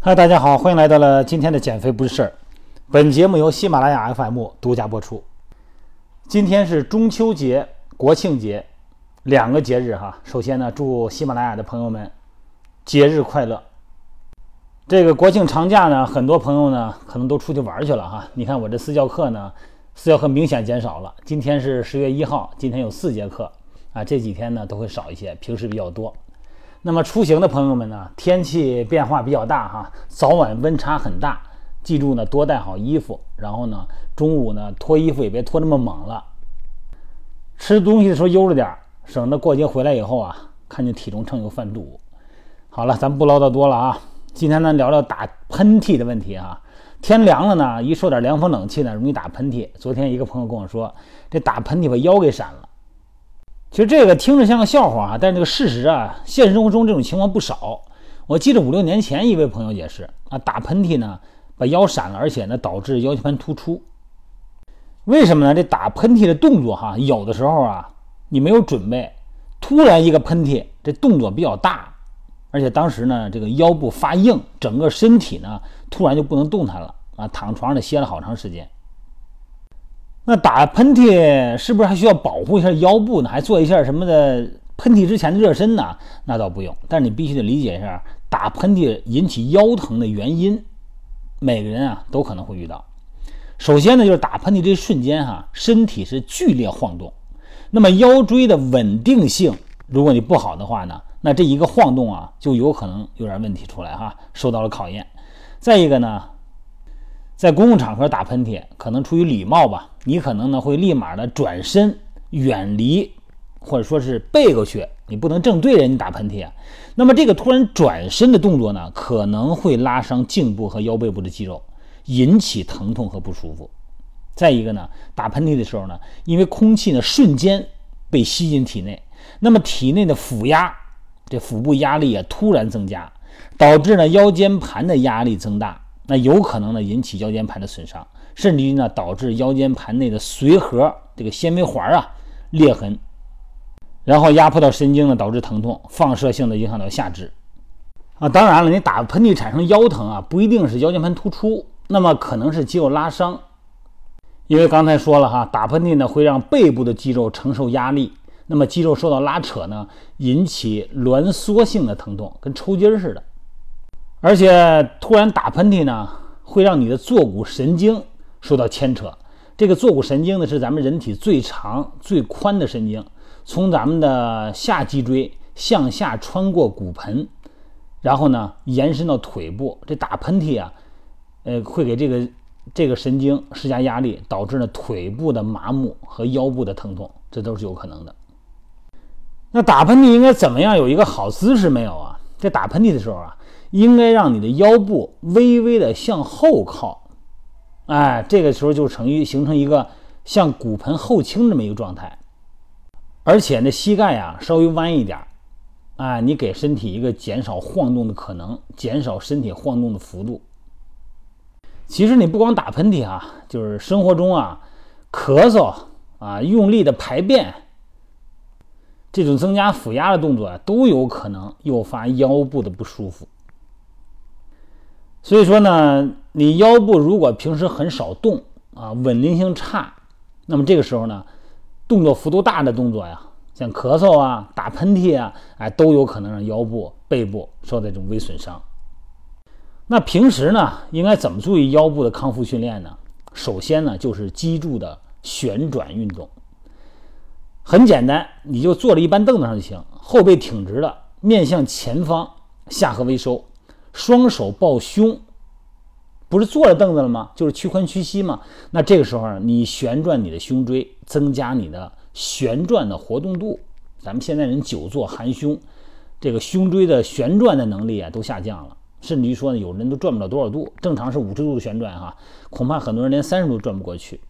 嗨，大家好，欢迎来到了今天的减肥不是事儿。本节目由喜马拉雅 FM 独家播出。今天是中秋节、国庆节两个节日哈。首先呢，祝喜马拉雅的朋友们节日快乐。这个国庆长假呢，很多朋友呢可能都出去玩去了哈。你看我这私教课呢，私教课明显减少了。今天是十月一号，今天有四节课啊，这几天呢都会少一些，平时比较多。那么出行的朋友们呢，天气变化比较大哈，早晚温差很大，记住呢多带好衣服，然后呢中午呢脱衣服也别脱那么猛了，吃东西的时候悠着点，省得过节回来以后啊，看见体重秤又犯肚。好了，咱不唠叨多了啊，今天呢聊聊打喷嚏的问题啊。天凉了呢，一受点凉风冷气呢，容易打喷嚏。昨天一个朋友跟我说，这打喷嚏把腰给闪了。其实这个听着像个笑话啊，但是这个事实啊，现实生活中这种情况不少。我记得五六年前一位朋友也是啊，打喷嚏呢把腰闪了，而且呢导致腰间盘突出。为什么呢？这打喷嚏的动作哈，有的时候啊你没有准备，突然一个喷嚏，这动作比较大，而且当时呢这个腰部发硬，整个身体呢突然就不能动弹了啊，躺床上歇了好长时间。那打喷嚏是不是还需要保护一下腰部呢？还做一下什么的喷嚏之前的热身呢？那倒不用，但是你必须得理解一下打喷嚏引起腰疼的原因。每个人啊都可能会遇到。首先呢，就是打喷嚏这一瞬间哈，身体是剧烈晃动，那么腰椎的稳定性，如果你不好的话呢，那这一个晃动啊就有可能有点问题出来哈，受到了考验。再一个呢。在公共场合打喷嚏，可能出于礼貌吧，你可能呢会立马的转身远离，或者说是背过去，你不能正对人家打喷嚏啊。那么这个突然转身的动作呢，可能会拉伤颈部和腰背部的肌肉，引起疼痛和不舒服。再一个呢，打喷嚏的时候呢，因为空气呢瞬间被吸进体内，那么体内的腹压，这腹部压力啊突然增加，导致呢腰间盘的压力增大。那有可能呢引起腰间盘的损伤，甚至于呢导致腰间盘内的髓核这个纤维环啊裂痕，然后压迫到神经呢，导致疼痛，放射性的影响到下肢。啊，当然了，你打喷嚏产生腰疼啊，不一定是腰间盘突出，那么可能是肌肉拉伤。因为刚才说了哈，打喷嚏呢会让背部的肌肉承受压力，那么肌肉受到拉扯呢，引起挛缩性的疼痛，跟抽筋似的。而且突然打喷嚏呢，会让你的坐骨神经受到牵扯。这个坐骨神经呢，是咱们人体最长最宽的神经，从咱们的下脊椎向下穿过骨盆，然后呢延伸到腿部。这打喷嚏啊，呃，会给这个这个神经施加压力，导致呢腿部的麻木和腰部的疼痛，这都是有可能的。那打喷嚏应该怎么样有一个好姿势没有啊？在打喷嚏的时候啊。应该让你的腰部微微的向后靠，哎，这个时候就成于形成一个像骨盆后倾这么一个状态，而且呢膝盖呀稍微弯一点，哎，你给身体一个减少晃动的可能，减少身体晃动的幅度。其实你不光打喷嚏啊，就是生活中啊，咳嗽啊，用力的排便，这种增加腹压的动作啊，都有可能诱发腰部的不舒服。所以说呢，你腰部如果平时很少动啊，稳定性差，那么这个时候呢，动作幅度大的动作呀，像咳嗽啊、打喷嚏啊，哎，都有可能让腰部、背部受到这种微损伤。那平时呢，应该怎么注意腰部的康复训练呢？首先呢，就是脊柱的旋转运动。很简单，你就坐着一般凳子上就行，后背挺直了，面向前方，下颌微收。双手抱胸，不是坐着凳子了吗？就是屈髋屈膝嘛。那这个时候你旋转你的胸椎，增加你的旋转的活动度。咱们现在人久坐含胸，这个胸椎的旋转的能力啊都下降了，甚至于说呢，有人都转不了多少度。正常是五十度的旋转哈，恐怕很多人连三十度转不过去。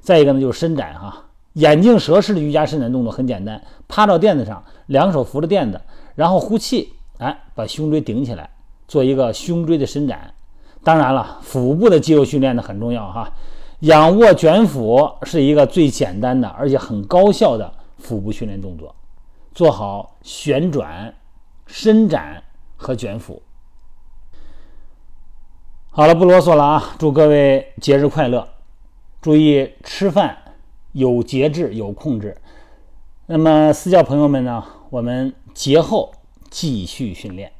再一个呢，就是伸展哈，眼镜蛇式的瑜伽伸展动作很简单，趴到垫子上，两手扶着垫子，然后呼气，哎，把胸椎顶起来。做一个胸椎的伸展，当然了，腹部的肌肉训练呢很重要哈。仰卧卷腹是一个最简单的而且很高效的腹部训练动作。做好旋转、伸展和卷腹。好了，不啰嗦了啊！祝各位节日快乐，注意吃饭有节制、有控制。那么私教朋友们呢，我们节后继续训练。